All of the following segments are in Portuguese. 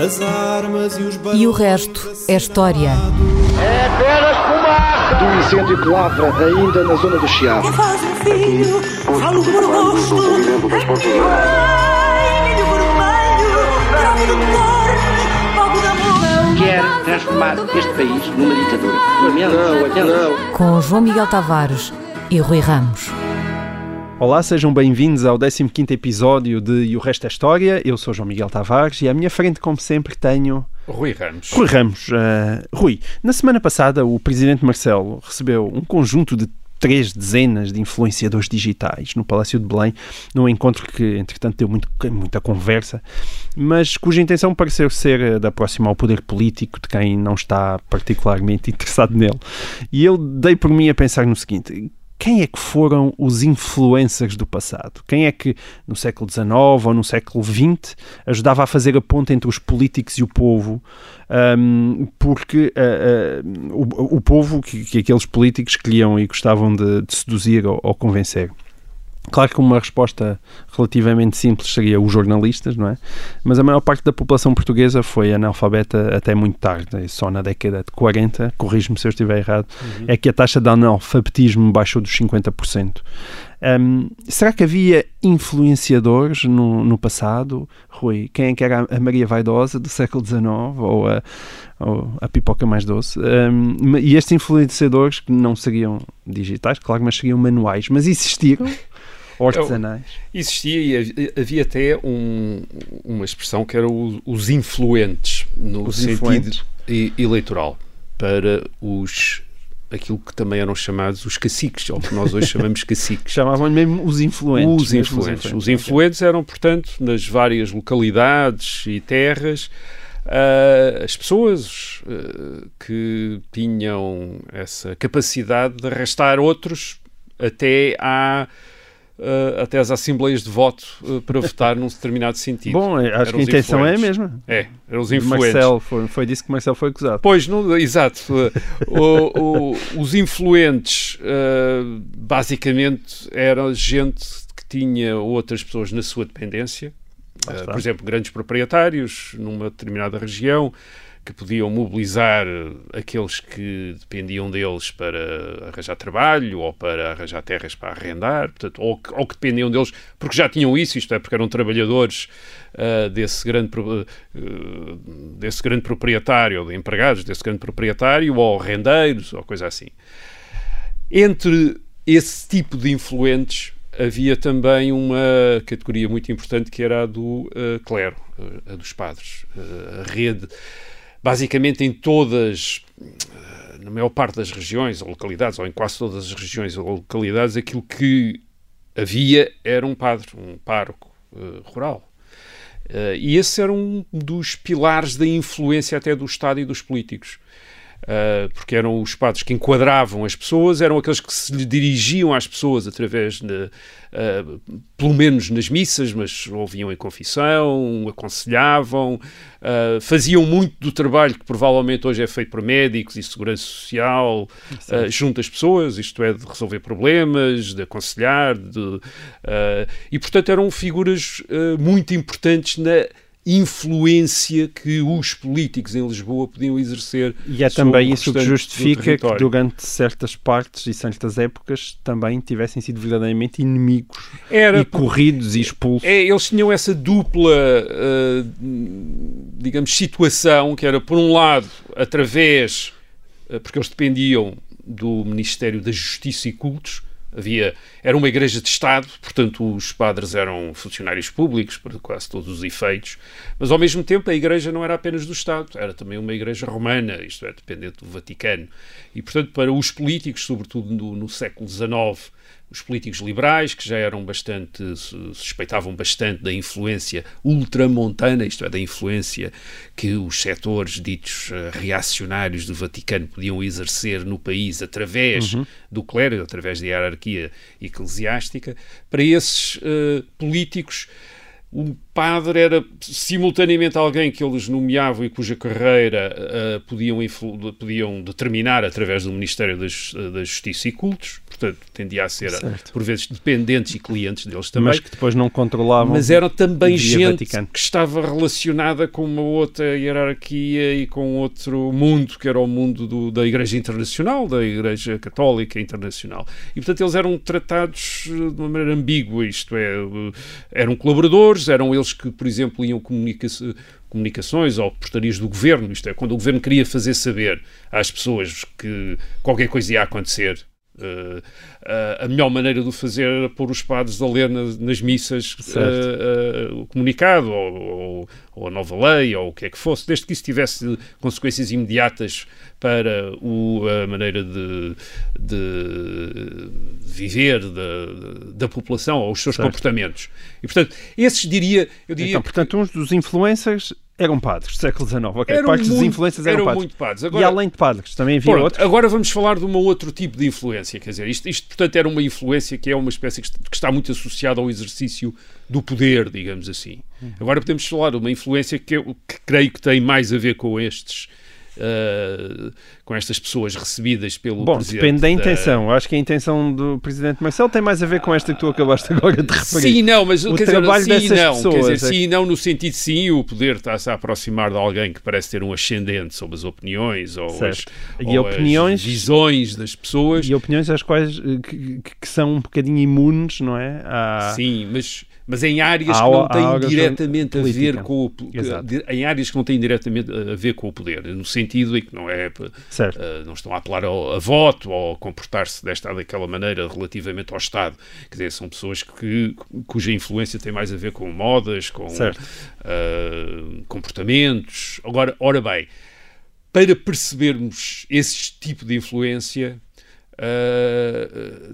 As armas e os E o resto é história. É apenas fumaça! Do incêndio que lavra ainda na zona do Chiado. Que faz um filho, falo fogo de amor. Quer transformar este país numa ditadura. Não, não. Com João Miguel Tavares e Rui Ramos. Olá, sejam bem-vindos ao 15º episódio de E o Resto é História. Eu sou João Miguel Tavares e à minha frente, como sempre, tenho Rui Ramos. Rui Ramos. Ah, Rui, na semana passada o Presidente Marcelo recebeu um conjunto de três dezenas de influenciadores digitais no Palácio de Belém, num encontro que, entretanto, deu muito, muita conversa, mas cuja intenção pareceu ser a de aproximar ao poder político de quem não está particularmente interessado nele. E eu dei por mim a pensar no seguinte quem é que foram os influencers do passado? Quem é que no século XIX ou no século XX ajudava a fazer a ponte entre os políticos e o povo? Um, porque uh, uh, o, o, povo que, que, aqueles políticos queriam e gostavam de, de seduzir ou, ou convencer. Claro que uma resposta relativamente simples seria os jornalistas, não é? Mas a maior parte da população portuguesa foi analfabeta até muito tarde, só na década de 40, corrijo-me se eu estiver errado, uhum. é que a taxa de analfabetismo baixou dos 50%. Um, será que havia influenciadores no, no, passado, Rui? Quem é que era a Maria Vaidosa do século XIX ou a, ou a pipoca mais doce? Um, e estes influenciadores que não seriam digitais, claro, mas seriam manuais, mas existiram? Artesanais. Existia e havia até um, uma expressão que era o, os influentes, no os sentido influentes. eleitoral, para os aquilo que também eram chamados os caciques, ou que nós hoje chamamos caciques. Chamavam mesmo os influentes. Os influentes. Os influentes eram, portanto, nas várias localidades e terras, Uh, as pessoas uh, que tinham essa capacidade de arrastar outros até à Uh, até às assembleias de voto uh, para votar num determinado sentido. Bom, acho que a intenção é a mesma. É, eram os influentes. Marcelo, foi, foi disso que Marcelo foi acusado. Pois, não, exato. o, o, os influentes, basicamente, eram gente que tinha outras pessoas na sua dependência. por exemplo, grandes proprietários numa determinada região que podiam mobilizar aqueles que dependiam deles para arranjar trabalho ou para arranjar terras para arrendar, portanto, ou, que, ou que dependiam deles porque já tinham isso, isto é, porque eram trabalhadores uh, desse, grande, uh, desse grande proprietário, ou de empregados desse grande proprietário, ou rendeiros, ou coisa assim. Entre esse tipo de influentes havia também uma categoria muito importante que era a do uh, clero, a dos padres, a rede basicamente em todas, na maior parte das regiões ou localidades, ou em quase todas as regiões ou localidades, aquilo que havia era um padre, um pároco uh, rural. Uh, e esse era um dos pilares da influência até do Estado e dos políticos. Uh, porque eram os padres que enquadravam as pessoas, eram aqueles que se dirigiam às pessoas através, de, uh, pelo menos nas missas, mas ouviam em confissão, aconselhavam, uh, faziam muito do trabalho que provavelmente hoje é feito por médicos e segurança social junto às pessoas, isto é, de resolver problemas, de aconselhar, de, e portanto eram figuras muito importantes na influência que os políticos em Lisboa podiam exercer. E é também isso que justifica que durante certas partes e certas épocas também tivessem sido verdadeiramente inimigos Era, e corridos e expulsos. É, eles tinham essa dupla, uh, digamos, situação que era, por um lado, através, uh, porque eles dependiam do Ministério da Justiça e Cultos, Havia, era uma igreja de Estado, portanto os padres eram funcionários públicos para quase todos os efeitos, mas ao mesmo tempo a igreja não era apenas do Estado, era também uma igreja romana, isto é, dependente do Vaticano. E portanto para os políticos, sobretudo no, no século XIX, os políticos liberais, que já eram bastante, suspeitavam bastante da influência ultramontana, isto é, da influência que os setores ditos uh, reacionários do Vaticano podiam exercer no país através uhum. do clero, através da hierarquia eclesiástica, para esses uh, políticos o padre era simultaneamente alguém que eles nomeavam e cuja carreira uh, podiam, podiam determinar através do Ministério da Justiça e Cultos, portanto tendia a ser, Certo. por vezes, dependentes e clientes deles também. Mas que depois não controlavam. Mas eram também gente Vaticano. que estava relacionada com uma outra hierarquia e com outro mundo, que era o mundo do- da Igreja Internacional, da Igreja Católica Internacional. E, portanto, eles eram tratados eh, de uma maneira ambígua, isto é, eh, eram colaboradores, eram eles que, por exemplo, iam comunica comunicações ou portarias do governo, isto é, quando o governo queria fazer saber às pessoas que qualquer coisa ia acontecer, eh, a- melhor maneira de o fazer era pôr os padres a ler nas, nas missas eh, eh, o comunicado ou, ou- ou a nova lei ou o que é que fosse, desde que isso tivesse consequências imediatas para o- a maneira de, de viver da, da população ou os seus Certo. comportamentos. E, portanto, esses diria, eu diria Então, portanto, uns dos influencers eram padres do século XIX. Ok, eram parte dos muito- influencers eram, eram padres. muito padres. E Agora, além de padres, também havia Pronto, outros. agora vamos falar de um outro tipo de influência. Quer dizer, isto, isto, portanto, era uma influência que é uma espécie que está muito associada ao exercício do poder, digamos assim. Uhum. Agora podemos falar de uma influência que, eu, que creio que tem mais a ver com estes. Ah, com estas pessoas recebidas pelo Bom, presidente. depende da da- intenção. Eu acho que a intenção do presidente Marcelo tem mais a ver com esta que tu acabaste agora de referir. Sim, não, mas O quer trabalho dizer, sim dessas não. pessoas quer dizer, é sim não no sentido sim, o poder está-se a aproximar de alguém que parece ter um ascendente sobre as opiniões ou, as, ou as opiniões- visões das pessoas. E opiniões às quais eh, que, que- que são um bocadinho imunes, não é? À- Sim, mas, mas em áreas Há- que não têm diretamente a ver com o Exato. em áreas que não têm diretamente a ver com o poder, no sentido em que não é eh, não estão a apelar ao, a voto ou a comportar-se desta ou daquela maneira relativamente ao Estado. Quer dizer, são pessoas que, cuja influência tem mais a ver com modas, com eh, comportamentos. Agora, ora bem, para percebermos esse tipo de influência, eh,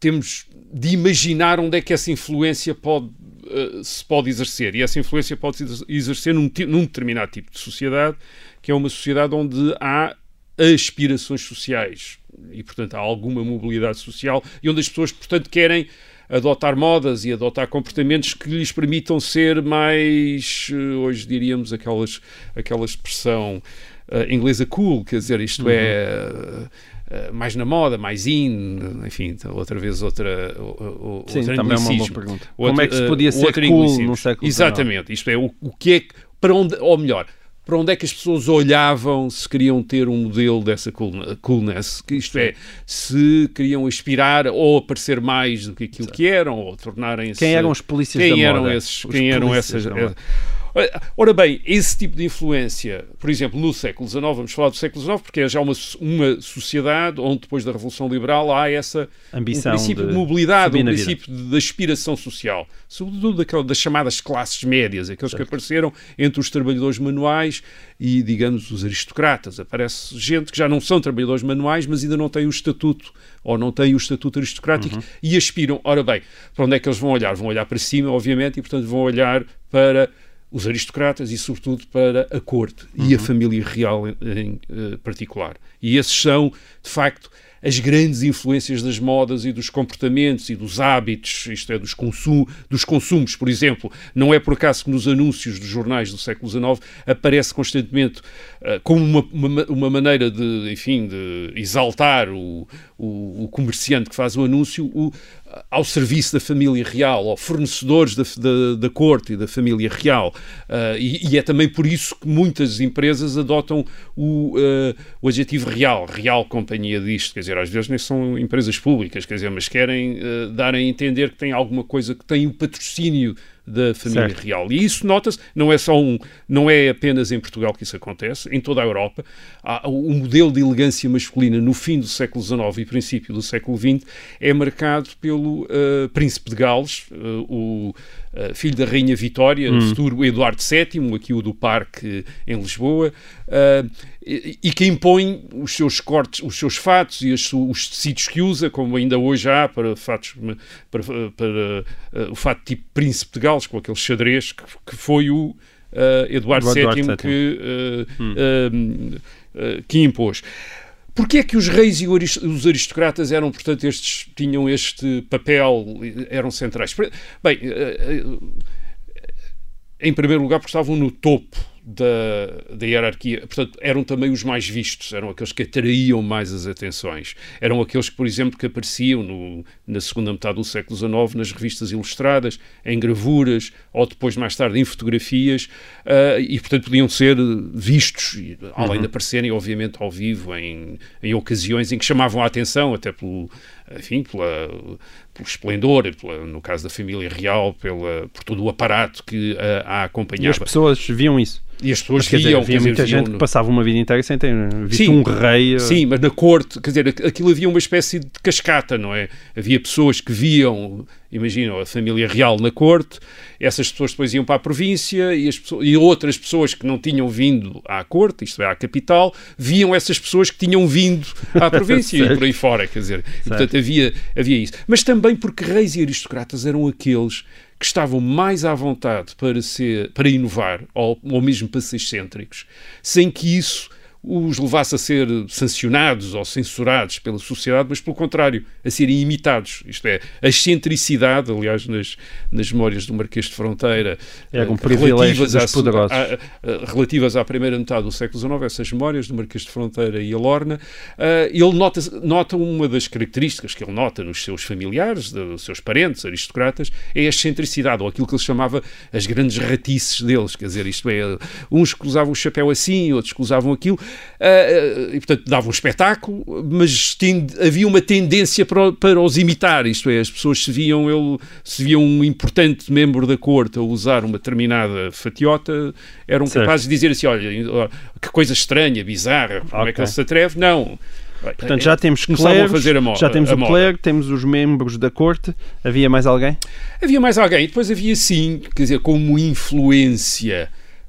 temos de imaginar onde é que essa influência pode, eh, se pode exercer. E essa influência pode se exercer num, num determinado tipo de sociedade, que é uma sociedade onde há aspirações sociais e, portanto, há alguma mobilidade social e onde as pessoas, portanto, querem adotar modas e adotar comportamentos que lhes permitam ser mais, eh, hoje diríamos, aquelas, aquela expressão eh, inglesa cool, quer dizer, isto é eh, mais na moda, mais in, enfim, outra vez outra, o- o- Sim, outro também é uma boa pergunta. Outro, Como é que se eh, podia ser cool no século? Exatamente, isto é, o, o que é que, para onde, ou melhor, para onde é que as pessoas olhavam se queriam ter um modelo dessa cool- coolness, isto é, se queriam aspirar ou a parecer mais do que aquilo que eram, ou tornarem-se... Quem eram os polícias quem da eram moda? Esses, Os quem eram essas... Ora bem, esse tipo de influência, por exemplo, no século XIX, vamos falar do século XIX, porque é já uma, uma sociedade onde depois da Revolução Liberal há essa Ambição um princípio de, de mobilidade, um princípio de, de aspiração social, sobretudo daquela, das chamadas classes médias, aqueles que apareceram entre os trabalhadores manuais e, digamos, os aristocratas. Aparece gente que já não são trabalhadores manuais, mas ainda não têm o estatuto ou não têm o estatuto aristocrático Uhum. e aspiram. Ora bem, para onde é que eles vão olhar? Vão olhar para cima, obviamente, e portanto vão olhar para os aristocratas e, sobretudo, para a corte e a família real em, em, eh, particular. E esses são, de facto, as grandes influências das modas e dos comportamentos e dos hábitos, isto é, dos, consum dos consumos, por exemplo. Não é por acaso que nos anúncios dos jornais do século XIX aparece constantemente uh, como uma, uma, uma, maneira de, enfim, de exaltar o, o, o comerciante que faz o anúncio o, ao serviço da família real, ou fornecedores da, da, da corte e da família real. Uh, e, e, é também por isso que muitas empresas adotam o, uh, o adjetivo real, real companhia disto, quer dizer, às vezes nem são empresas públicas, quer dizer, mas querem uh, dar a entender que tem alguma coisa que tem o patrocínio da família Certo. real. E isso nota-se, não é só um, não é apenas em Portugal que isso acontece, em toda a Europa. Há, o modelo de elegância masculina no fim do século XIX e princípio do século XX é marcado pelo uh, príncipe de Gales, uh, o uh, filho da rainha Vitória, Hum. futuro Eduardo VII, aqui o do Parque em Lisboa, uh, e, e que impõe os seus cortes, os seus fatos e as os tecidos que usa, como ainda hoje há para fatos para, para, uh, o fato tipo príncipe de Gales, com aquele xadrez que, que foi o Eduardo, Eduardo VII VII. que, uh, um, uh, que impôs. Porquê é que os reis e os aristocratas eram, portanto, estes tinham este papel, eram centrais? Bem, eh, eh, em primeiro lugar, porque estavam no topo da, da hierarquia. Portanto, eram também os mais vistos, eram aqueles que atraíam mais as atenções. Eram aqueles que, por exemplo, que apareciam no, na segunda metade do século XIX nas revistas ilustradas, em gravuras, ou depois, mais tarde, em fotografias, uh, e, portanto, podiam ser vistos, além uhum. de aparecerem, obviamente, ao vivo, em, em ocasiões em que chamavam a atenção, até pelo, enfim, pela, pelo esplendor, pela, no caso da família real, pela, por todo o aparato que a, a acompanhava. E as pessoas viam isso? E as pessoas mas, viam. Dizer, havia muita gente no... que passava uma vida inteira sem ter visto sim, um rei. Eh, sim, mas na corte, quer dizer, aquilo havia uma espécie de cascata, não é? Havia pessoas que viam, imaginam, a família real na corte, essas pessoas depois iam para a província e, pessoas, e outras pessoas que não tinham vindo à corte, isto é, à capital, viam essas pessoas que tinham vindo à província e por aí fora, quer dizer. E, portanto, havia, havia isso. Mas também porque reis e aristocratas eram aqueles que estavam mais à vontade para, ser, para inovar ou, ou mesmo para ser excêntricos, sem que isso os levasse a ser sancionados ou censurados pela sociedade, mas pelo contrário, a serem imitados. Isto é, a excentricidade, aliás, nas, nas memórias do Marquês de Fronteira, é um relativas, à, a, relativas à primeira metade do século XIX, essas memórias do Marquês de Fronteira e a Lorna, uh, ele nota, nota uma das características que ele nota nos seus familiares, dos seus parentes, aristocratas, é a excentricidade, ou aquilo que ele chamava as grandes ratices deles, quer dizer, isto é, uns que usavam o chapéu assim, outros que usavam aquilo, e, portanto, dava um espetáculo, mas havia uma tendência para, para os imitar, isto é, as pessoas se viam, ele, se viam um importante membro da corte a usar uma determinada fatiota, eram certo. capazes de dizer assim, olha, que coisa estranha, bizarra, como okay. é que ele se atreve? Não. Portanto, já temos clérigos, já temos o clérigo, temos os membros da corte. Havia mais alguém? Havia mais alguém. E depois havia, sim, quer dizer, como influência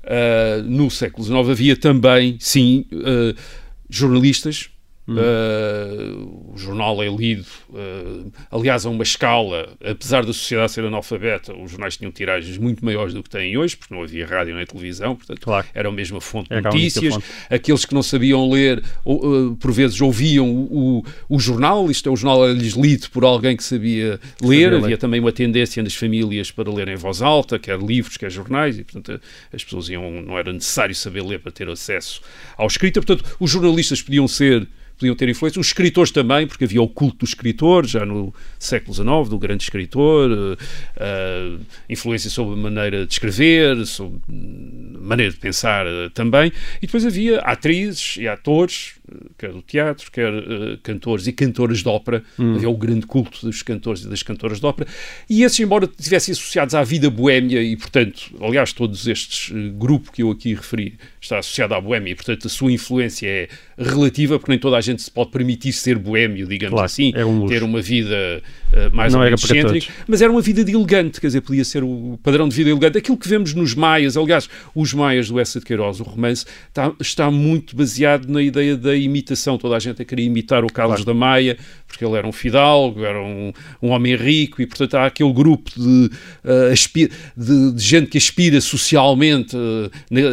Uh, no século XIX havia também, sim, uh, jornalistas Uh, o jornal é lido, uh, aliás, a uma escala, apesar da sociedade ser analfabeta, os jornais tinham tiragens muito maiores do que têm hoje, porque não havia rádio nem televisão, portanto, claro. era a mesma fonte de notícias. Fonte. Aqueles que não sabiam ler, uh, por vezes ouviam o, o, o, jornal, isto é, o jornal era-lhes lido por alguém que sabia ler. Sabia havia ler. também uma tendência nas famílias para ler em voz alta, quer livros, quer jornais, e portanto as pessoas iam, não era necessário saber ler para ter acesso ao escrita. Portanto, os jornalistas podiam ser podiam ter influência. Os escritores também, porque havia o culto do escritor, já no século XIX, do grande escritor, uh, influência sobre a maneira de escrever, sobre maneira de pensar uh, também. E depois havia atrizes e atores, quer do teatro, quer uh, cantores e cantoras de ópera. Hum. Havia o grande culto dos cantores e das cantoras de ópera. E esses, embora estivessem associados à vida boémia, e portanto, aliás, todos estes uh, grupos que eu aqui referi está associado à boémia, e portanto a sua influência é relativa, porque nem toda a gente se pode permitir ser boémio, digamos claro, assim, é um ter uma vida uh, mais Não ou menos excêntrica, mas era uma vida de elegante, quer dizer, podia ser o padrão de vida elegante. Aquilo que vemos nos Maias, aliás, os Maias do Essa de Queiroz, o romance, está, está muito baseado na ideia da imitação. Toda a gente a querer imitar o Carlos claro. da Maia, porque ele era um fidalgo, era um, um homem rico, e portanto há aquele grupo de, uh, de, de gente que aspira socialmente uh,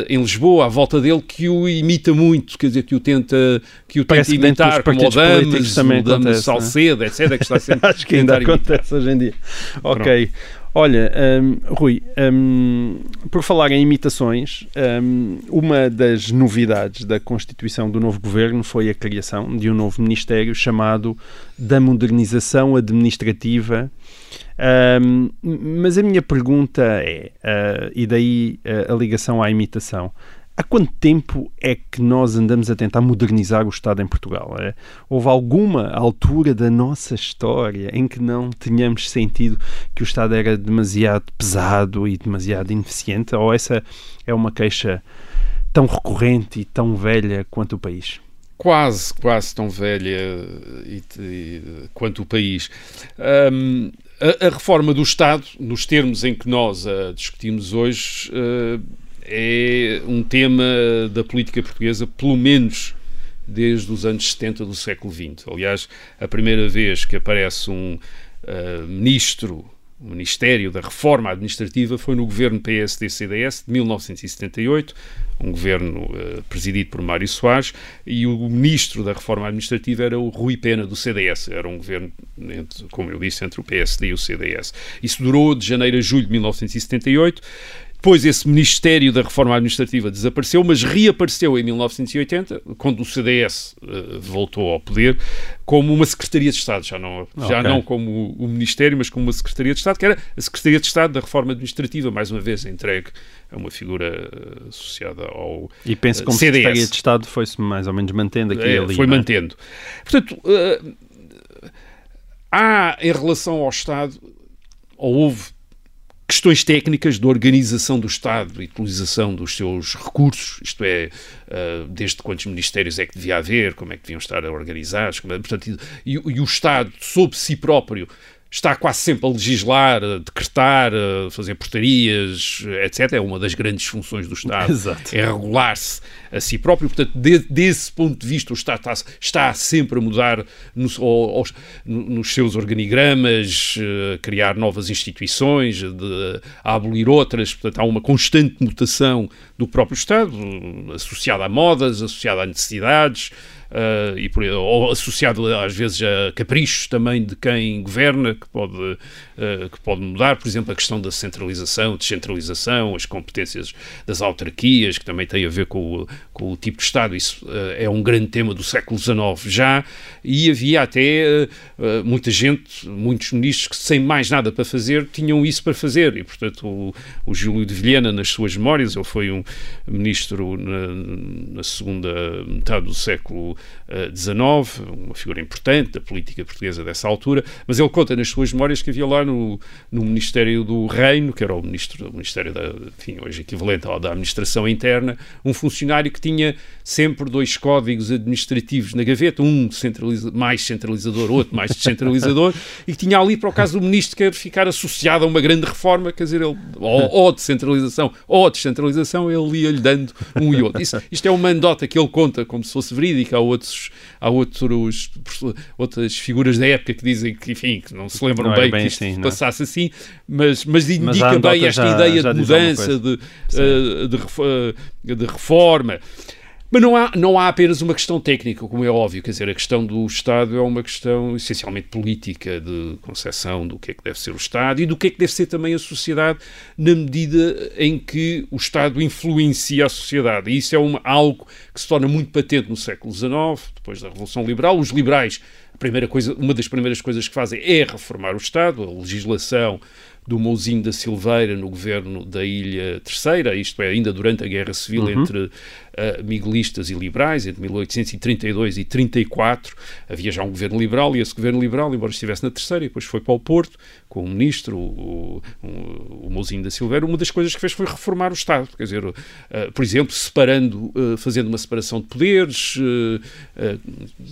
em Lisboa, à volta dele, que o imita muito, quer dizer, que o tenta, que o tenta imitar, como o Damas, o Damas Salcedo, né? etc., que está sempre Acho que ainda acontece hoje em dia. Ok. Pronto. Olha, um, Rui, um, por falar em imitações, um, uma das novidades da constituição do novo governo foi a criação de um novo ministério chamado da Modernização Administrativa. mas a minha pergunta é, uh, e daí uh, a ligação à imitação, Há quanto tempo é que nós andamos a tentar modernizar o Estado em Portugal? É? Houve alguma altura da nossa história em que não tínhamos sentido que o Estado era demasiado pesado e demasiado ineficiente? Ou essa é uma queixa tão recorrente e tão velha quanto o país? Quase, quase tão velha e, e, quanto o país. Um, a, a, reforma do Estado, nos termos em que nós a discutimos hoje, uh, é um tema da política portuguesa, pelo menos desde os anos 70 do século XX. Aliás, a primeira vez que aparece um uh, ministro, o Ministério da Reforma Administrativa, foi no governo PSD-CDS de 1978, um governo uh, presidido por Mário Soares, e o ministro da Reforma Administrativa era o Rui Pena, do CDS. Era um governo, entre, como eu disse, entre o PSD e o CDS. Isso durou de janeiro a julho de 1978 depois esse Ministério da Reforma Administrativa desapareceu, mas reapareceu em 1980, quando o CDS uh, voltou ao poder, como uma Secretaria de Estado, já não, já okay. não como o Ministério, mas como uma Secretaria de Estado, que era a Secretaria de Estado da Reforma Administrativa, mais uma vez entregue a uma figura uh, associada ao E penso que como CDS. Secretaria de Estado foi-se mais ou menos mantendo aqui é, ali. Foi é? mantendo. Portanto, há em relação ao Estado, ou houve questões técnicas de organização do Estado e utilização dos seus recursos, isto é, uh, desde quantos ministérios é que devia haver, como é que deviam estar organizados, como é, portanto, e, e o Estado, sob si próprio, está quase sempre a legislar, a decretar, a fazer portarias, etc. É uma das grandes funções do Estado. Exato. É regular-se a si próprio. Portanto, de, desse ponto de vista, o Estado está, está sempre a mudar no, aos, nos seus organigramas, a eh, criar novas instituições, de, a abolir outras. Portanto, há uma constante mutação do próprio Estado, associada a modas, associada a necessidades, uh, e por, ou associado às vezes a caprichos também de quem governa, que pode, uh, que pode mudar, por exemplo, a questão da centralização, descentralização, as competências das autarquias, que também tem a ver com o, com o tipo de Estado, isso uh, é um grande tema do século XIX já, e havia até muita gente, muitos ministros que sem mais nada para fazer, tinham isso para fazer, e portanto o, o Júlio de Vilhena, nas suas memórias, ele foi um ministro na, na segunda metade do século XIX, uma figura importante da política portuguesa dessa altura, mas ele conta nas suas memórias que havia lá no, no Ministério do Reino, que era o ministro, o Ministério da, enfim, hoje equivalente ao da Administração Interna, um funcionário que tinha sempre dois códigos administrativos na gaveta, um centraliza, mais centralizador, outro mais descentralizador, e que tinha ali, para o caso do ministro quer ficar associado a uma grande reforma, quer dizer, ele, ou, ou descentralização ou descentralização, ele ia-lhe dando um e outro. Isto é uma anedota que ele conta como se fosse verídica, outros, há outros, outras figuras da época que dizem que, enfim, que não se lembram não bem, bem, que isto assim, passasse assim, mas, mas indica mas bem esta já, ideia já de mudança, de, uh, de, uh, de reforma. Mas não há, não há apenas uma questão técnica, como é óbvio, quer dizer, a questão do Estado é uma questão essencialmente política, de concepção do que é que deve ser o Estado e do que é que deve ser também a sociedade, na medida em que o Estado influencia a sociedade. E isso é uma, algo que se torna muito patente no século XIX, depois da Revolução Liberal. Os liberais, primeira coisa, uma das primeiras coisas que fazem é reformar o Estado, a legislação do Mouzinho da Silveira no governo da Ilha Terceira, isto é, ainda durante a Guerra Civil uhum. entre uh, miguelistas e liberais, entre 1832 e 34, havia já um governo liberal e esse governo liberal, embora estivesse na terceira, e depois foi para o Porto, com o ministro, o, o, o Mouzinho da Silveira, uma das coisas que fez foi reformar o Estado, quer dizer, uh, por exemplo, separando, uh, fazendo uma separação de poderes,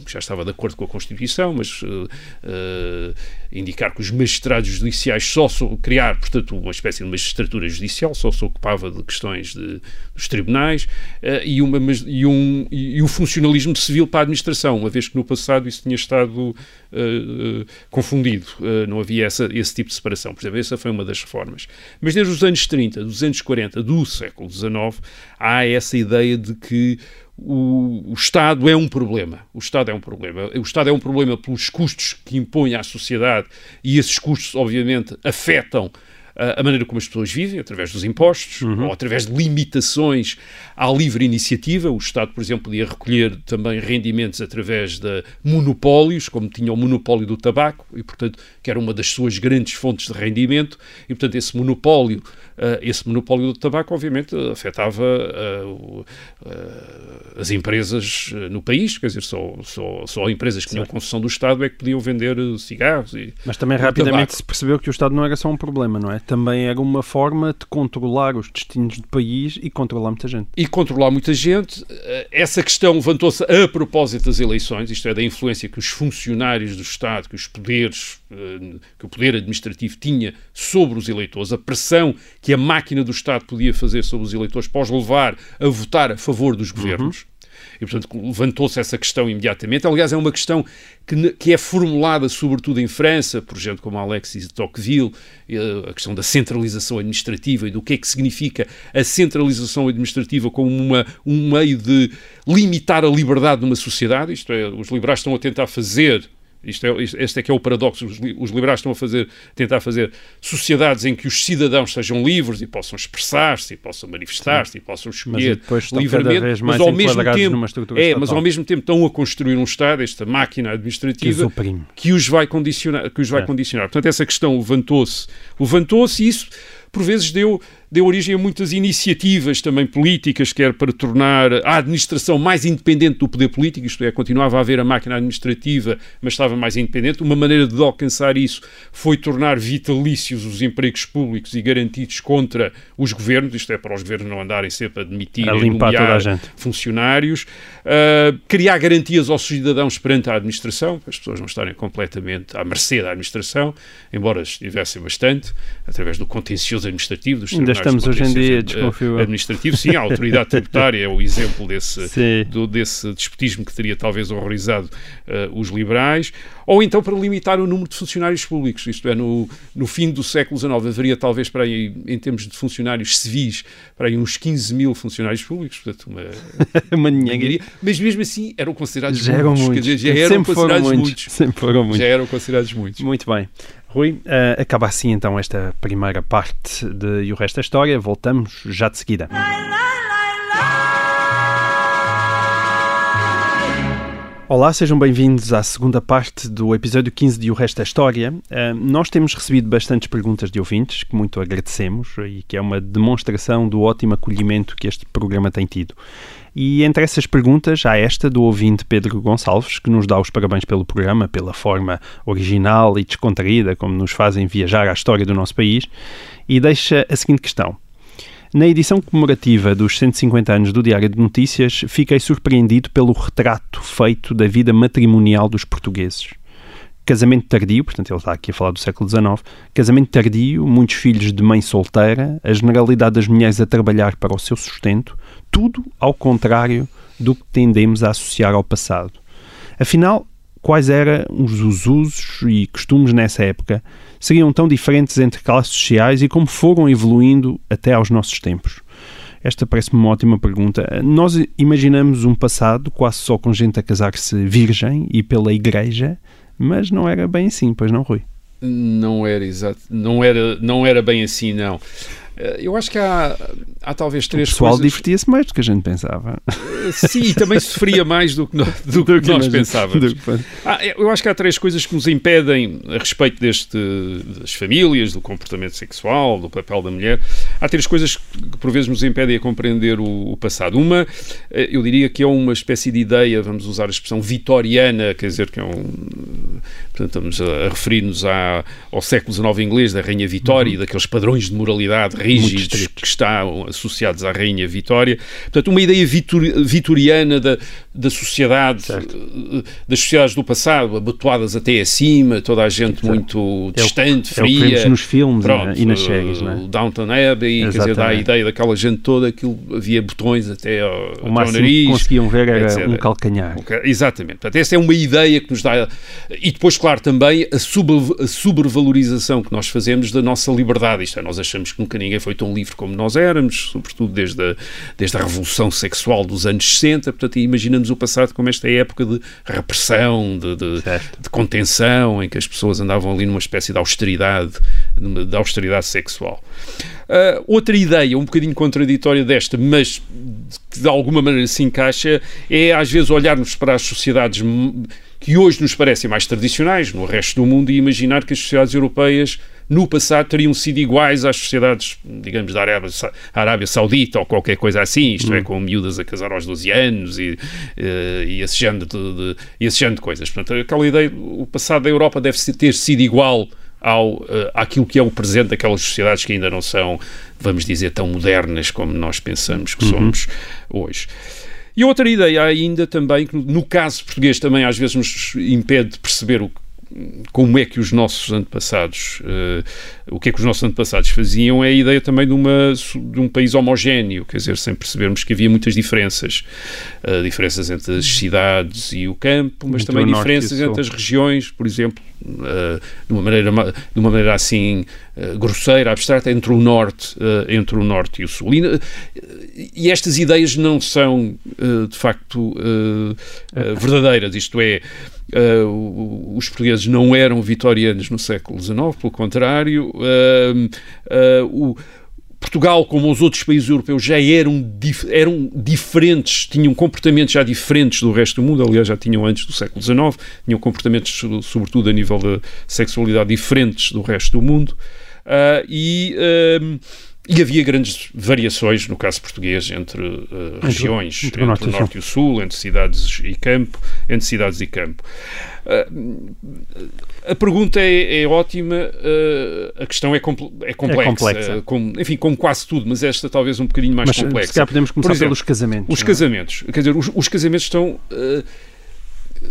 já estava de acordo com a Constituição, mas indicar que os magistrados judiciais só criar, portanto, uma espécie de magistratura judicial, só se ocupava de questões de, dos tribunais, e e, uma, e, um, e o funcionalismo civil para a administração, uma vez que no passado isso tinha estado uh, uh, confundido, uh, não havia essa, esse tipo de separação. Por exemplo, essa foi uma das reformas. Mas desde os anos 30, dos anos 40 do século XIX, há essa ideia de que o, o, Estado é um problema. O Estado é um problema. O Estado é um problema pelos custos que impõe à sociedade e esses custos, obviamente, afetam a maneira como as pessoas vivem, através dos impostos, uhum. ou através de limitações à livre iniciativa. O Estado, por exemplo, podia recolher também rendimentos através de monopólios, como tinha o monopólio do tabaco, e, portanto, que era uma das suas grandes fontes de rendimento, e, portanto, esse monopólio, uh, esse monopólio do tabaco, obviamente, afetava uh, uh, as empresas no país, quer dizer, só, só, só empresas que tinham concessão do Estado é que podiam vender cigarros e Mas também rapidamente tabaco. se percebeu que o Estado não era só um problema, não é? Também era uma forma de controlar os destinos do país e controlar muita gente. E controlar muita gente. Eh, essa questão levantou-se a propósito das eleições, isto é, da influência que os funcionários do Estado, que os poderes, eh, que o poder administrativo tinha sobre os eleitores, a pressão que a máquina do Estado podia fazer sobre os eleitores para os levar a votar a favor dos governos. Uhum e, portanto, levantou-se essa questão imediatamente. Aliás, é uma questão que, que é formulada sobretudo em França, por gente como Alexis de Tocqueville, eh, a questão da centralização administrativa e do que é que significa a centralização administrativa como uma, um meio de limitar a liberdade de uma sociedade. Isto é, os liberais estão a tentar fazer Isto é, este é que é o paradoxo. Os, os liberais estão a fazer, tentar fazer sociedades em que os cidadãos sejam livres e possam expressar-se, e possam manifestar-se, e possam escolher livremente, mas ao mesmo tempo, é, mas ao mesmo tempo estão a construir um Estado, esta máquina administrativa que, que os vai condicionar, que os vai é. condicionar. Portanto, essa questão levantou-se, levantou-se e isso por vezes deu deu origem a muitas iniciativas também políticas, quer para tornar a administração mais independente do poder político, isto é, continuava a haver a máquina administrativa, mas estava mais independente. Uma maneira de alcançar isso foi tornar vitalícios os empregos públicos e garantidos contra os governos, isto é, para os governos não andarem sempre a demitir a limpar toda a gente. funcionários, uh, criar garantias aos cidadãos perante a administração, para as pessoas não estarem completamente à mercê da administração, embora estivessem bastante, através do contencioso administrativo, dos tribunais estamos hoje em dia, desconfio. Administrativo, sim, a autoridade tributária é o exemplo desse, do, desse despotismo que teria talvez horrorizado uh, os liberais, ou então para limitar o número de funcionários públicos, isto é, no, no fim do século XIX haveria talvez para aí, em termos de funcionários civis, para aí uns 15 mil funcionários públicos, portanto uma, uma mas mesmo assim eram considerados já muitos, muitos. Dizer, já eram Sempre considerados muitos. muitos. Sempre foram muitos. Já eram considerados muitos. Muito bem. Rui, uh, acaba assim então esta primeira parte de E o Resto da História. Voltamos já de seguida. Olá, sejam bem-vindos à segunda parte do episódio 15 de O Resto da História. Uh, nós temos recebido bastantes perguntas de ouvintes, que muito agradecemos e que é uma demonstração do ótimo acolhimento que este programa tem tido. E entre essas perguntas, há esta do ouvinte Pedro Gonçalves, que nos dá os parabéns pelo programa, pela forma original e descontraída como nos fazem viajar à história do nosso país, e deixa a seguinte questão. Na edição comemorativa dos 150 anos do Diário de Notícias, fiquei surpreendido pelo retrato feito da vida matrimonial dos portugueses. Casamento tardio, portanto ele está aqui a falar do século XIX, casamento tardio, muitos filhos de mãe solteira, a generalidade das mulheres a trabalhar para o seu sustento, tudo ao contrário do que tendemos a associar ao passado. Afinal, quais eram os usos e costumes nessa época? Seriam tão diferentes entre classes sociais e como foram evoluindo até aos nossos tempos? Esta parece-me uma ótima pergunta. Nós imaginamos um passado quase só com gente a casar-se virgem e pela igreja, mas não era bem assim, pois não, Rui? Não era exato, não era, não era bem assim, não. Eh, eu acho que há, há talvez três coisas... O pessoal coisas... divertia-se mais do que a gente pensava. Eh, sim, e também sofria mais do que, no, do, do que nós pensávamos. Que... Ah, eu acho que há três coisas que nos impedem, a respeito deste, das famílias, do comportamento sexual, do papel da mulher, há três coisas que por vezes nos impedem a compreender o, o passado. Uma, eh, eu diria que é uma espécie de ideia, vamos usar a expressão vitoriana, quer dizer, que é um... Portanto, estamos a, referir-nos ao século XIX inglês, da Rainha Vitória uhum. e daqueles padrões de moralidade rígidos que estão associados à Rainha Vitória. Portanto, uma ideia vitoriana da, da sociedade, certo. Eh, das sociedades do passado, abotoadas até acima, toda a gente muito é distante, é fria. É o que vemos nos filmes Pronto, e nas séries, não é? Downton Abbey, Exatamente. quer dizer, dá a ideia daquela gente toda, aquilo havia botões até ao, o máximo nariz. que conseguiam ver era etc. um calcanhar. Exatamente. Portanto, essa é uma ideia que nos dá... E depois, claro, também a, sub, a sobrevalorização que nós fazemos da nossa liberdade. Isto é, nós achamos que nunca ninguém foi tão livre como nós éramos, sobretudo desde a, desde a revolução sexual dos anos 60. Portanto, imaginamos o passado como esta época de repressão, de, de, de contenção, em que as pessoas andavam ali numa espécie de austeridade, de austeridade sexual. Uh, outra ideia, um bocadinho contraditória desta, mas que de alguma maneira se encaixa, é às vezes olharmos para as sociedades que hoje nos parecem mais tradicionais no resto do mundo e imaginar que as sociedades europeias no passado teriam sido iguais às sociedades, digamos, da Arábia, Arábia Saudita ou qualquer coisa assim, isto é, hum. é, com miúdas a casar aos 12 anos e, uh, e, esse género de, de, esse género de coisas. Portanto, aquela ideia, o passado da Europa deve ter sido igual ao, uh, àquilo que é o presente daquelas sociedades que ainda não são, vamos dizer, tão modernas como nós pensamos que uhum. somos hoje. E outra ideia ainda também, que no caso português também às vezes nos impede de perceber o como é que os nossos antepassados, uh, o que é que os nossos antepassados faziam, é a ideia também de, uma, de um país homogéneo, quer dizer, sem percebermos que havia muitas diferenças, uh, diferenças entre as cidades e o campo, mas também diferenças entre as regiões, por exemplo, uh, de, uma maneira, de uma maneira assim grosseira, abstrata, entre o norte, entre o norte e o sul. E, e estas ideias não são, de facto, verdadeiras, isto é, uh, os portugueses não eram vitorianos no século XIX, pelo contrário, uh, o Portugal, como os outros países europeus, já eram, dif eram diferentes, tinham comportamentos já diferentes do resto do mundo, aliás, já tinham antes do século XIX, tinham comportamentos, sobretudo a nível da sexualidade, diferentes do resto do mundo. Uh, e, uh, e havia grandes variações, no caso português, entre, uh, entre regiões, entre, o norte, entre o norte e o sul, entre cidades e campo, entre cidades e campo. Uh, a pergunta é, é ótima, uh, a questão é, compl é complexa, é complexa. Como, enfim, como quase tudo, mas esta talvez um bocadinho mais mas, complexa. Se calhar podemos começar exemplo, pelos casamentos. Os é? casamentos, quer dizer, os, os casamentos estão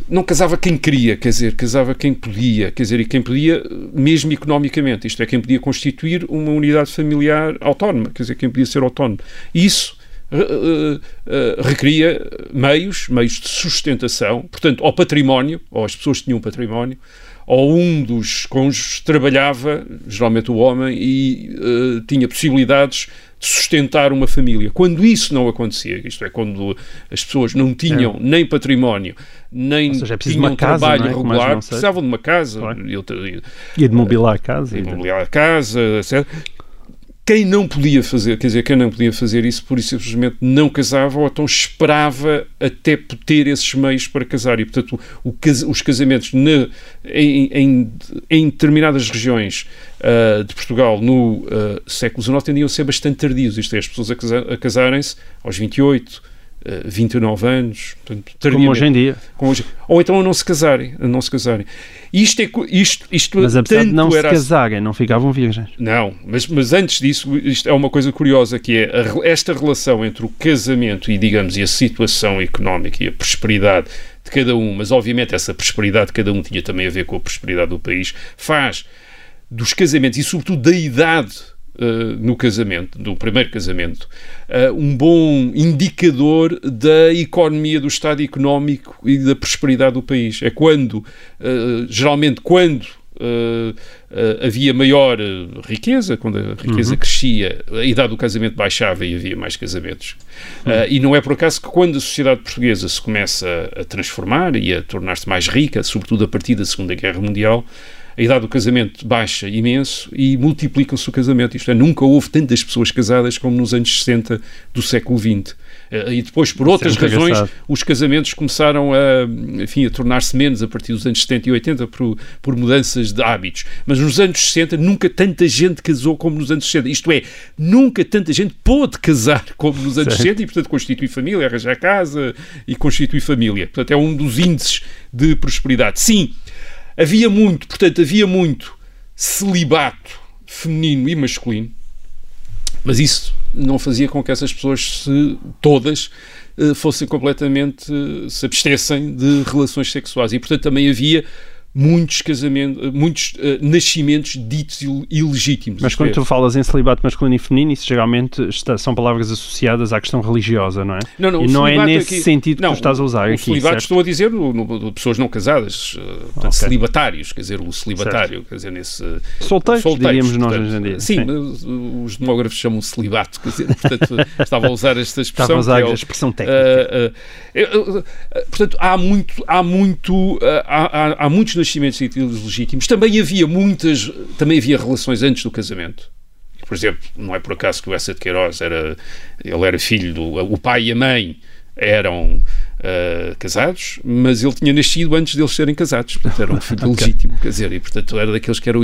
não casava quem queria, quer dizer, casava quem podia, quer dizer, e quem podia, mesmo economicamente, isto é, quem podia constituir uma unidade familiar autónoma, quer dizer, quem podia ser autónomo. Isso uh, uh, uh, requeria meios, meios de sustentação, portanto, ao património, ou as pessoas tinham património, ou um dos cônjuges trabalhava, geralmente o homem, e tinha possibilidades sustentar uma família. Quando isso não acontecia, isto é, quando as pessoas não tinham é. nem património, nem seja, é tinham um casa, trabalho é? regular, precisavam de uma casa. Claro. E, e de mobilar a casa. De mobilar a casa, etc. Quem não podia fazer, quer dizer, quem não podia fazer isso, por isso simplesmente não casava ou então esperava até ter esses meios para casar. E, portanto, o, os casamentos na, em, em, em, determinadas regiões uh, de Portugal no uh, século XIX tendiam a ser bastante tardios. Isto é, as pessoas a, casa, a casarem-se aos 28, 29 anos, portanto, como hoje em dia. Hoje, ou então a não se casarem, a não se casarem. Isto é isto, isto Mas apesar de não se casarem, não ficavam virgens. Não, mas, mas antes disso, isto é uma coisa curiosa que é a, esta relação entre o casamento e digamos e a situação económica e a prosperidade de cada um, mas obviamente essa prosperidade de cada um tinha também a ver com a prosperidade do país, faz dos casamentos e sobretudo da idade Uh, no casamento, do primeiro casamento, uh, um bom indicador da economia do Estado económico e da prosperidade do país. É quando, uh, geralmente, quando havia maior riqueza, quando a riqueza uhum. crescia, a idade do casamento baixava e havia mais casamentos. Uhum. e não é por acaso que quando a sociedade portuguesa se começa a transformar e a tornar-se mais rica, sobretudo a partir da Segunda Guerra Mundial, a idade do casamento baixa imenso e multiplicam-se o casamento. Isto é, nunca houve tantas pessoas casadas como nos anos 60 do século XX. Eh, e depois, por outras razões, engraçado. os casamentos começaram a, enfim, a tornar-se menos a partir dos anos 70 e 80 por, por mudanças de hábitos. Mas nos anos 60 nunca tanta gente casou como nos anos 60. Isto é, nunca tanta gente pôde casar como nos anos certo. 60 e, portanto, constituir família, arranjar casa e constituir família. Portanto, é um dos índices de prosperidade. Sim, havia muito, portanto, havia muito celibato feminino e masculino, mas isso não fazia com que essas pessoas se, todas eh, fossem completamente se abstessem de relações sexuais. E portanto também havia muitos casamentos, muitos uh, nascimentos ditos ilegítimos. Mas quando é. tu falas em celibato masculino e feminino, isso geralmente está, são palavras associadas à questão religiosa, não é? Não, não, e não é nesse aqui, sentido não, que tu estás a usar o, aqui. O celibato estou a dizer no, no, pessoas não casadas, uh, portanto, okay. celibatários, quer dizer, o celibatário, certo. quer dizer, nesse... Solteiros, solteiros diríamos nós hoje em dia. Sim, sim. os demógrafos chamam celibato, quer dizer, portanto, estava a usar esta expressão. Estava a usar é a expressão técnica. Portanto, há muito, há muito, há, há, há muitos nascimentos legítimos. Também havia muitas, também havia relações antes do casamento. Por exemplo, não é por acaso que o Essa de Queiroz era, ele era filho do, o pai e a mãe eram uh, casados, mas ele tinha nascido antes deles serem casados, portanto era um filho okay. legítimo, quer dizer, e portanto era daqueles que eram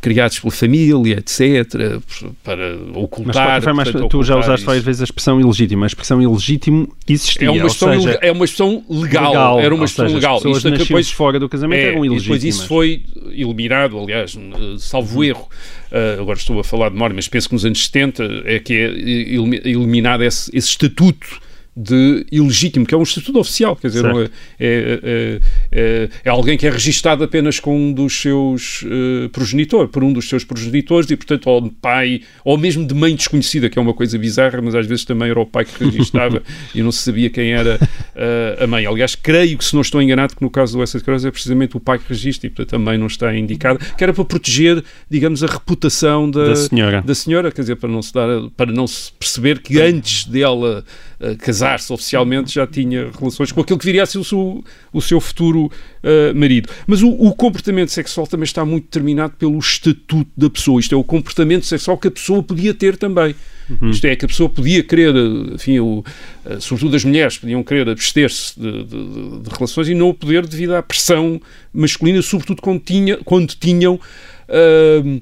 criados pela família, etc, para ocultar. Mas, mais, portanto, tu já usaste várias vezes a expressão ilegítimo, a expressão ilegítimo existia, é uma expressão, seja, é uma expressão legal, legal era uma expressão legal. As Isto depois fora do casamento é, eram ilegítimas. depois isso foi eliminado, aliás, salvo hum. erro, uh, agora estou a falar de memória, mas penso que nos anos 70 é que é eliminado esse, esse estatuto de ilegítimo, que é um estatuto oficial, quer dizer, é, é, é, é, alguém que é registado apenas com um dos seus uh, progenitor, por um dos seus progenitores e, portanto, ou de pai, ou mesmo de mãe desconhecida, que é uma coisa bizarra, mas às vezes também era o pai que registava e não se sabia quem era uh, a mãe. Aliás, creio que, se não estou enganado, que no caso do de Cruz é precisamente o pai que registra e, portanto, a mãe não está indicada, que era para proteger, digamos, a reputação da, da senhora. da senhora, quer dizer, para não se dar, para não se perceber que antes dela uh, casar casar-se oficialmente, já tinha relações com aquele que viria a ser o seu, o seu futuro uh, marido. Mas o, o, comportamento sexual também está muito determinado pelo estatuto da pessoa. Isto é, o comportamento sexual que a pessoa podia ter também. Uhum. Isto é, que a pessoa podia querer, enfim, o, uh, sobretudo as mulheres, podiam querer abster-se de, de, de, relações e não o poder devido à pressão masculina, sobretudo quando, tinha, quando tinham. Uh,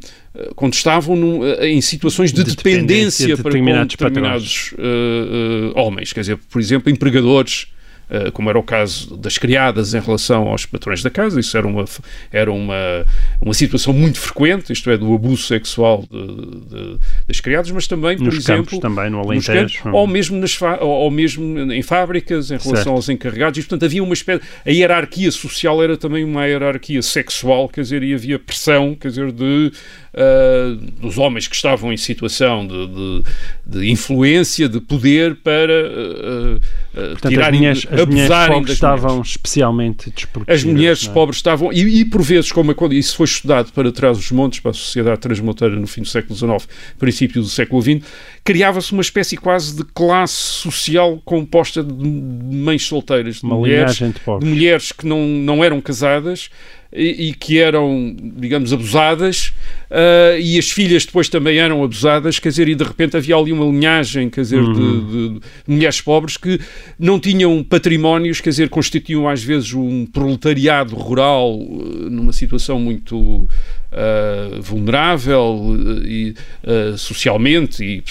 quando estavam num, em situações de, de dependência, dependência de para determinados, determinados uh, uh, homens, quer dizer, por exemplo, empregadores eh, como era o caso das criadas em relação aos patrões da casa, isso era uma, era uma, uma situação muito frequente, isto é, do abuso sexual de, das criadas, mas também, por nos exemplo, campos, também no Alentejo, campos, ou mesmo nas ou mesmo em fábricas em relação certo. aos encarregados, e portanto havia uma espécie, a hierarquia social era também uma hierarquia sexual, quer dizer, e havia pressão, quer dizer, de uh, dos homens que estavam em situação de, de, de influência, de poder para uh, Portanto, tirarem, as mulheres, as mulheres pobres estavam mulheres. especialmente desprotegidas. As mulheres é? pobres estavam, e, e, por vezes, como isso foi estudado para trás dos montes, para a sociedade transmonteira no fim do século XIX, princípio do século XX, criava-se uma espécie quase de classe social composta de mães solteiras, de, mulheres, de, de mulheres que não, não eram casadas e, e que eram, digamos, abusadas uh, e as filhas depois também eram abusadas, quer dizer, e de repente havia ali uma linhagem, quer dizer, uhum. de, de, mulheres pobres que não tinham patrimónios, quer dizer, constituíam às vezes um proletariado rural uh, numa situação muito Uh, vulnerável e, uh, socialmente e,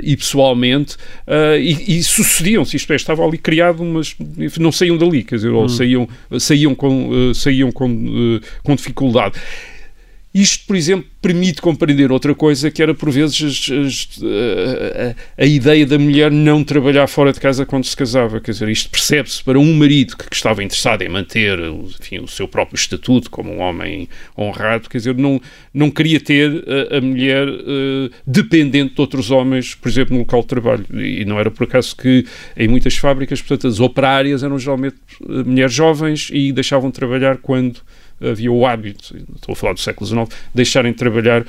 e pessoalmente e, e sucediam-se, isto é, estava ali criado, mas não saíam dali, quer dizer, ou uhum. saíam, saíam, com, saíam com, com dificuldade. Isto, por exemplo, permite compreender outra coisa, que era, por vezes, as, as, a, a, ideia da mulher não trabalhar fora de casa quando se casava. Quer dizer, isto percebe-se para um marido que, que, estava interessado em manter enfim, o seu próprio estatuto como um homem honrado, quer dizer, não, não queria ter a, a mulher uh, dependente de outros homens, por exemplo, no local de trabalho. E não era por acaso que em muitas fábricas, portanto, as operárias eram geralmente eh, mulheres jovens e deixavam de trabalhar quando havia o hábito, estou a falar do século XIX, deixarem de trabalhar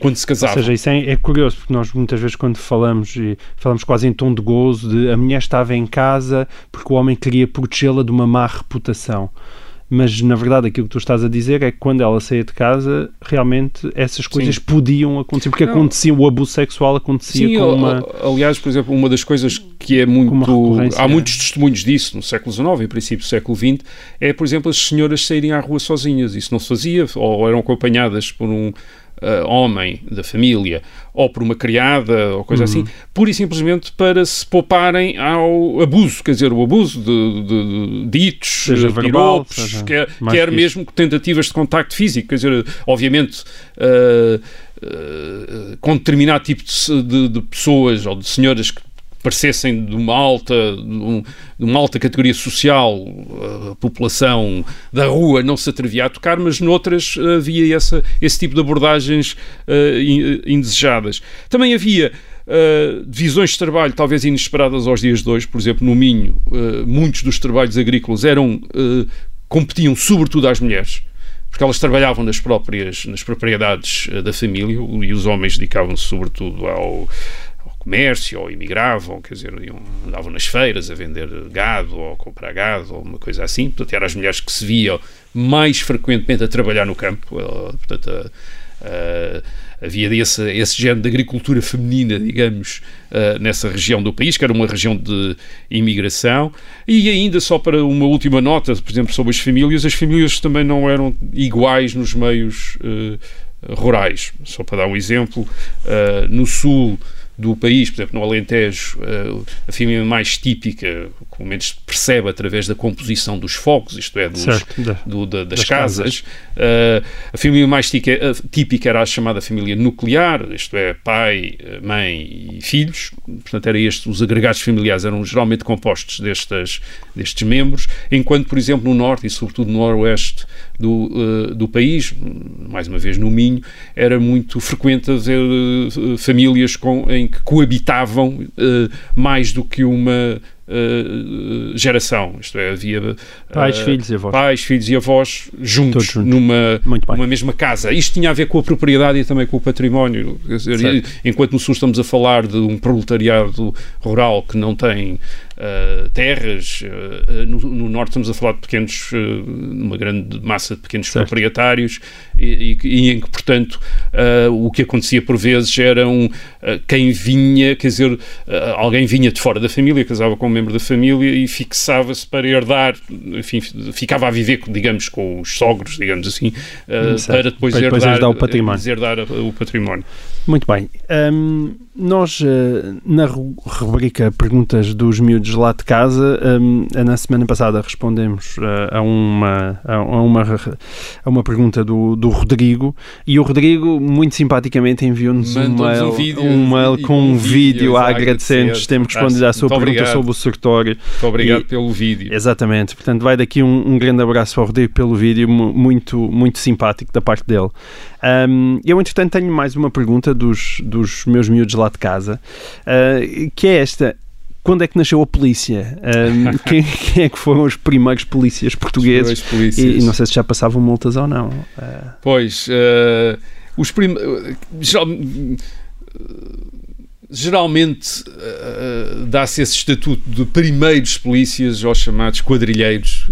quando se casavam. Ou seja, isso é, é, curioso, porque nós muitas vezes quando falamos, e falamos quase em tom de gozo, de a mulher estava em casa porque o homem queria protegê-la de uma má reputação mas na verdade aquilo que tu estás a dizer é que quando ela saía de casa, realmente essas coisas Sim. podiam acontecer, porque não. acontecia, o abuso sexual acontecia Sim, com uma... aliás, por exemplo, uma das coisas que é muito... Há muitos testemunhos disso no século XIX e princípio do século XX, é, por exemplo, as senhoras saírem à rua sozinhas, isso não se fazia, ou eram acompanhadas por um uh, homem da família ou por uma criada ou coisa assim, uhum. assim, pura e simplesmente para se pouparem ao abuso, quer dizer, o abuso de, de, de ditos, seja verbal, seja quer, quer mesmo tentativas de contacto físico, quer dizer, obviamente. Uh, Uh, com determinado tipo de, de, de, pessoas ou de senhoras que parecessem de uma alta, de uma alta categoria social, a população da rua não se atrevia a tocar, mas noutras havia essa, esse tipo de abordagens uh, indesejadas. Também havia Uh, divisões de trabalho talvez inesperadas aos dias de hoje, por exemplo, no Minho, uh, muitos dos trabalhos agrícolas eram competiam sobretudo às mulheres, porque elas trabalhavam nas próprias nas propriedades da família e os homens dedicavam-se sobretudo ao comércio ou imigravam, quer dizer, iam, andavam nas feiras a vender gado ou a comprar gado ou uma coisa assim. Portanto, eram as mulheres que se viam mais frequentemente a trabalhar no campo. Portanto, a, a, havia esse, esse género de agricultura feminina, digamos, uh, nessa região do país, que era uma região de imigração. E ainda só para uma última nota, por exemplo, sobre as famílias, as famílias também não eram iguais nos meios rurais. Só para dar um exemplo, uh, no sul do país, por exemplo, no Alentejo, eh, a família mais típica, pelo menos percebe através da composição dos fogos, isto é, dos, do, da, das, das, casas, casas. Uh, a família mais típica, típica, era a chamada família nuclear, isto é, pai, mãe e filhos, portanto, era estes, os agregados familiares eram geralmente compostos destes, destes membros, enquanto, por exemplo, no norte e sobretudo no noroeste do, do país, mais uma vez no Minho, era muito frequente haver famílias com, em que coabitavam mais do que uma uh, geração, isto é, havia uh, pais, filhos e avós, pais, filhos e avós juntos, juntos. numa, numa mesma casa. Isto tinha a ver com a propriedade e também com o património. Dizer, enquanto no Sul estamos a falar de um proletariado rural que não tem uh, terras. Uh, no, no, norte estamos a falar de pequenos, uh, uma grande massa de pequenos certo. proprietários e, e, e, em que, portanto, o que acontecia por vezes eram quem vinha, quer dizer, alguém vinha de fora da família, casava com um membro da família e fixava-se para herdar, enfim, ficava a viver, digamos, com os sogros, digamos assim, para depois, para depois herdar, o património. herdar o património. Muito bem. Um, nós, uh, na rubrica Perguntas dos Miúdos lá de casa, um, na semana passada respondemos uh, a, uma, a, uma, a uma pergunta do, do Rodrigo e o Rodrigo, muito simpaticamente, enviou-nos um vídeo, uma, com um vídeo a agradecer-nos. Temos respondido à sua pergunta obrigado. sobre o secretário. Muito obrigado e, pelo vídeo. Exatamente. Portanto, vai daqui um, um grande abraço ao Rodrigo pelo vídeo, muito, muito simpático da parte dele. Um, eu, entretanto, tenho mais uma pergunta dos, dos meus miúdos lá de casa, uh, que é esta quando é que nasceu a polícia? Um, quem, quem, é que foram os primeiros polícias portugueses? Polícias. E, e, não sei se já passavam multas ou não. Uh... Pois, uh, os primeiros. Geralmente uh, dá-se esse estatuto de primeiros polícias aos chamados quadrilheiros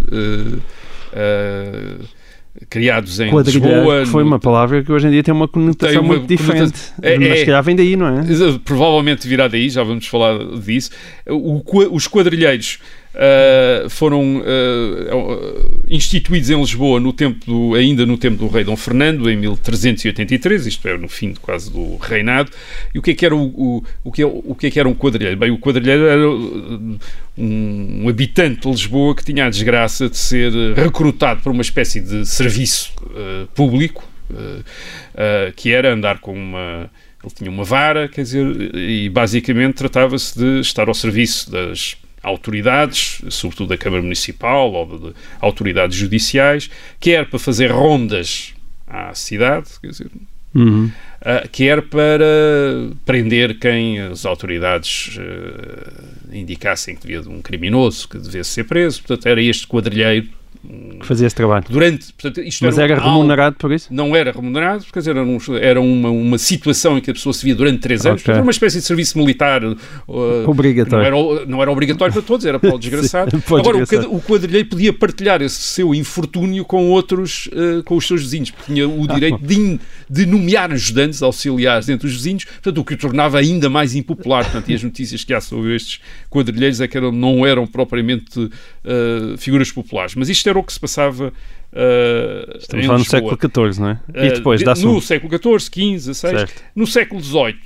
criados em Lisboa. Que foi no... uma palavra que hoje em dia tem uma conotação tem uma muito diferente. É, mas é, se calhar vem daí, não é? Provavelmente virá daí, já vamos falar disso. O, os quadrilheiros uh, foram uh, instituídos em Lisboa no tempo do, ainda no tempo do rei Dom Fernando, em 1383, isto é, no fim de, quase do reinado. E o que é que era, o, o, o, que, é, o que é era um quadrilheiro? Bem, o quadrilheiro era um, um habitante de Lisboa que tinha a desgraça de ser recrutado para uma espécie de serviço uh, público, que era andar com uma ele tinha uma vara, quer dizer, e basicamente tratava-se de estar ao serviço das autoridades, sobretudo da Câmara Municipal ou de, de autoridades judiciais, quer para fazer rondas à cidade, quer dizer, uhum. uh, quer para prender quem as autoridades uh, indicassem que devia de um criminoso que devesse ser preso. Portanto, era este quadrilheiro que fazia esse trabalho. Durante, portanto, Mas era, era remunerado por isso? Não era remunerado, porque era, um, era uma, uma situação em que a pessoa se via durante três anos, okay. era uma espécie de serviço militar uh, obrigatório. Não era, não era obrigatório para todos, era para o desgraçado. Sim, Agora, desgraçado. o quadrilheiro podia partilhar esse seu infortúnio com outros, uh, com os seus vizinhos, porque tinha o direito de, de nomear ajudantes, auxiliares entre os vizinhos, portanto, o que o tornava ainda mais impopular. Portanto, e as notícias que há sobre estes quadrilheiros é que eram, não eram propriamente uh, figuras populares. Mas isto era o que se passava Uh, Estamos lá no século XIV, não é? E depois, uh, dá No século XIV, XV, XVI. No século XVIII,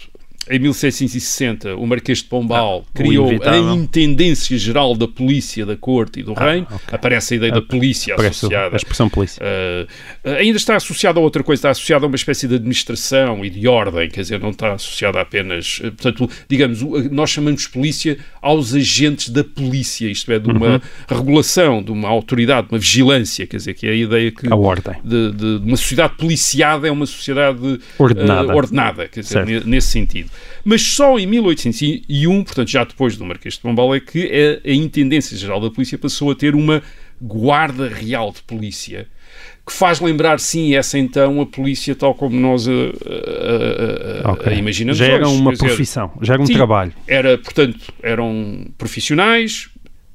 em 1760, o Marquês de Pombal ah, criou a Intendência Geral da Polícia da Corte e do ah, Reino. Okay. Aparece a ideia da polícia associada. A expressão polícia. Uh, ainda está associada a outra coisa, está associada a uma espécie de administração e de ordem, quer dizer, não está associada apenas. Uh, portanto, digamos, nós chamamos polícia aos agentes da polícia, isto é, de uma uhum. regulação, de uma autoridade, de uma vigilância, quer dizer, que é a ideia que. A ordem. De, de, uma sociedade policiada é uma sociedade ordenada, uh, ordenada quer dizer, nesse sentido. Mas só em 1801, portanto já depois do Marquês de Pombal, é que a, Intendência Geral da Polícia passou a ter uma Guarda Real de Polícia, que faz lembrar, sim, essa então a polícia tal como nós a, a, a, okay. a imaginamos Já era uma Quer profissão, dizer, já era um sim, trabalho. Era, portanto, eram profissionais,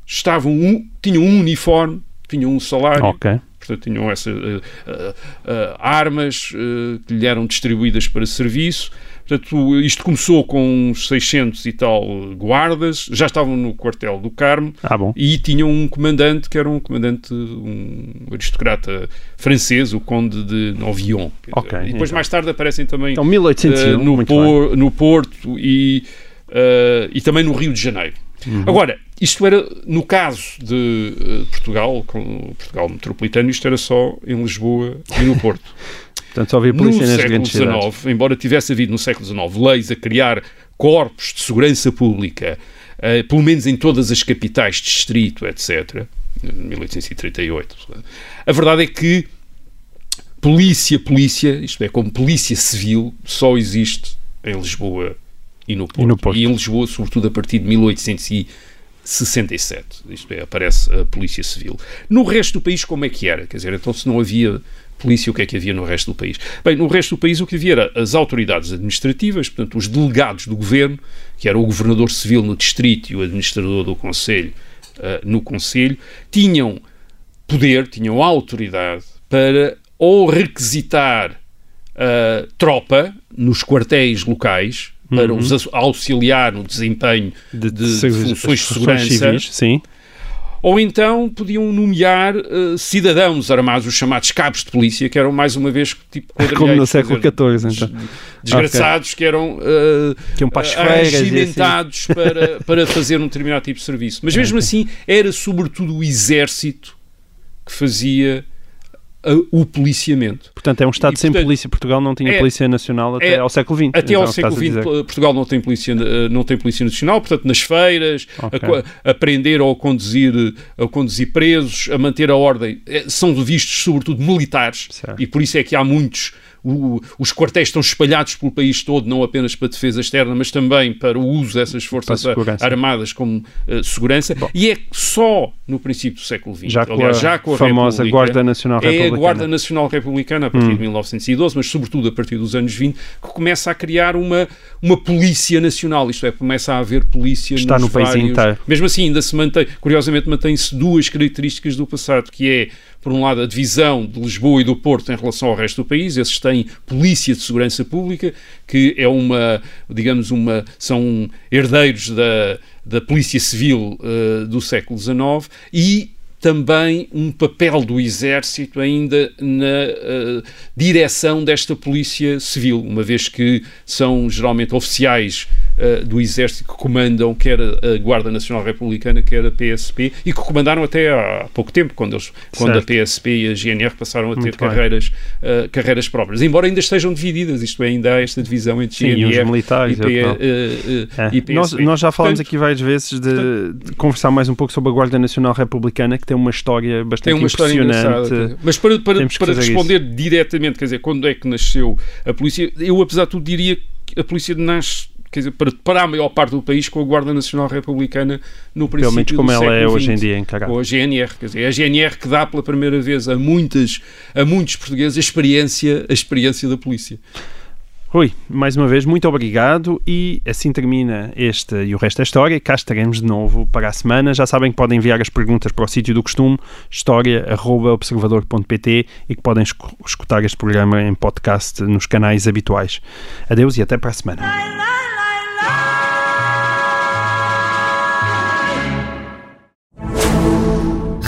estavam um, tinham um uniforme, tinham um salário, okay. portanto tinham essas uh, uh, uh, armas que lhe eram distribuídas para serviço, Portanto, isto começou com uns 600 e tal guardas, já estavam no quartel do Carmo ah, e tinham um comandante que era um comandante, um aristocrata francês, o Conde de Novion. Okay, e depois, então. mais tarde, aparecem também então, 1801, uh, no, por, no Porto e, uh, e também no Rio de Janeiro. Uhum. Agora, isto era, no caso de uh, Portugal, com Portugal metropolitano, isto era só em Lisboa e no Porto. Portanto, só havia polícia no nas grandes XIX, embora tivesse havido no século XIX leis a criar corpos de segurança pública, uh, pelo menos em todas as capitais, distrito, etc., 1838. A verdade é que polícia, polícia, isto é, como polícia civil, só existe em Lisboa e no Porto. E, no Porto. e em Lisboa, sobretudo a partir de 1800 67. Isto é, aparece a Polícia Civil. No resto do país, como é que era? Quer dizer, então se não havia polícia, o que é que havia no resto do país? Bem, no resto do país o que havia era as autoridades administrativas, portanto, os delegados do governo, que era o governador civil no distrito e o administrador do conselho uh, no conselho, tinham poder, tinham autoridade para ou requisitar uh, tropa nos quartéis locais para uhum. os auxiliar no desempenho de, de, de funções de segurança. Civis, sim ou então podiam nomear uh, cidadãos armados, os chamados cabos de polícia, que eram mais uma vez tipo Como no século XIV, então. Desgraçados okay. que eram uh, que regimentados assim. para, para fazer um determinado tipo de serviço. Mas mesmo okay. assim, era sobretudo o exército que fazia o policiamento. Portanto, é um Estado e, sem portanto, polícia. Portugal não tinha é, Polícia Nacional até é, ao século XX. Até então, ao século XX, Portugal não tem, polícia, eh, não tem Polícia Nacional. Portanto, nas feiras, okay. a, a, prender ou a conduzir, a conduzir presos, a manter a ordem, eh, são vistos sobretudo militares. Certo. E por isso é que há muitos o, os quartéis estão espalhados pelo país todo, não apenas para defesa externa, mas também para o uso dessas forças armadas como uh, segurança. Bom. E é só no princípio do século XX, já com Aliás, a, já com a famosa Guarda Nacional Republicana. É a Guarda Nacional Republicana a partir hum. de 1912, mas sobretudo a partir dos anos 20, que começa a criar uma, uma polícia nacional, isto é, começa a haver polícia Está no vários, país inteiro. Mesmo assim, ainda se mantém, curiosamente, mantém-se duas características do passado, que é por um lado, a divisão de Lisboa e do Porto em relação ao resto do país. Esses têm polícia de segurança pública, que é uma, digamos, uma, são herdeiros da, da polícia civil uh, do século XIX e também um papel do Exército ainda na uh, direção desta polícia civil, uma vez que são geralmente oficiais uh, do Exército que comandam quer a Guarda Nacional Republicana, quer a PSP, e que comandaram até há pouco tempo, quando, eles, quando a PSP e a GNR passaram a ter carreiras, uh, carreiras próprias. Embora ainda estejam divididas, isto é, ainda há esta divisão entre Sim, GNR e, os militares, e, P, uh, é. e PSP. Nós, nós, já falamos Portanto, aqui várias vezes de, portanto, de, conversar mais um pouco sobre a Guarda Nacional Republicana, que tem uma história bastante tem uma impressionante. História Mas para, para, para responder isso. diretamente, quer dizer, quando é que nasceu a polícia, eu apesar de tudo diria que a polícia nasce quer dizer, para, para a maior parte do país com a Guarda Nacional Republicana no princípio Pelo menos como ela é hoje em dia encarada. Com a GNR, quer dizer, é a GNR que dá pela primeira vez a, muitas, a muitos portugueses a experiência, a experiência da polícia. Rui, mais uma vez, muito obrigado e assim termina este e o resto da história. Cá estaremos de novo para a semana. Já sabem que podem enviar as perguntas para o sítio do costume, história.observador.pt e que podem escutar este programa em podcast nos canais habituais. Adeus e até para a semana.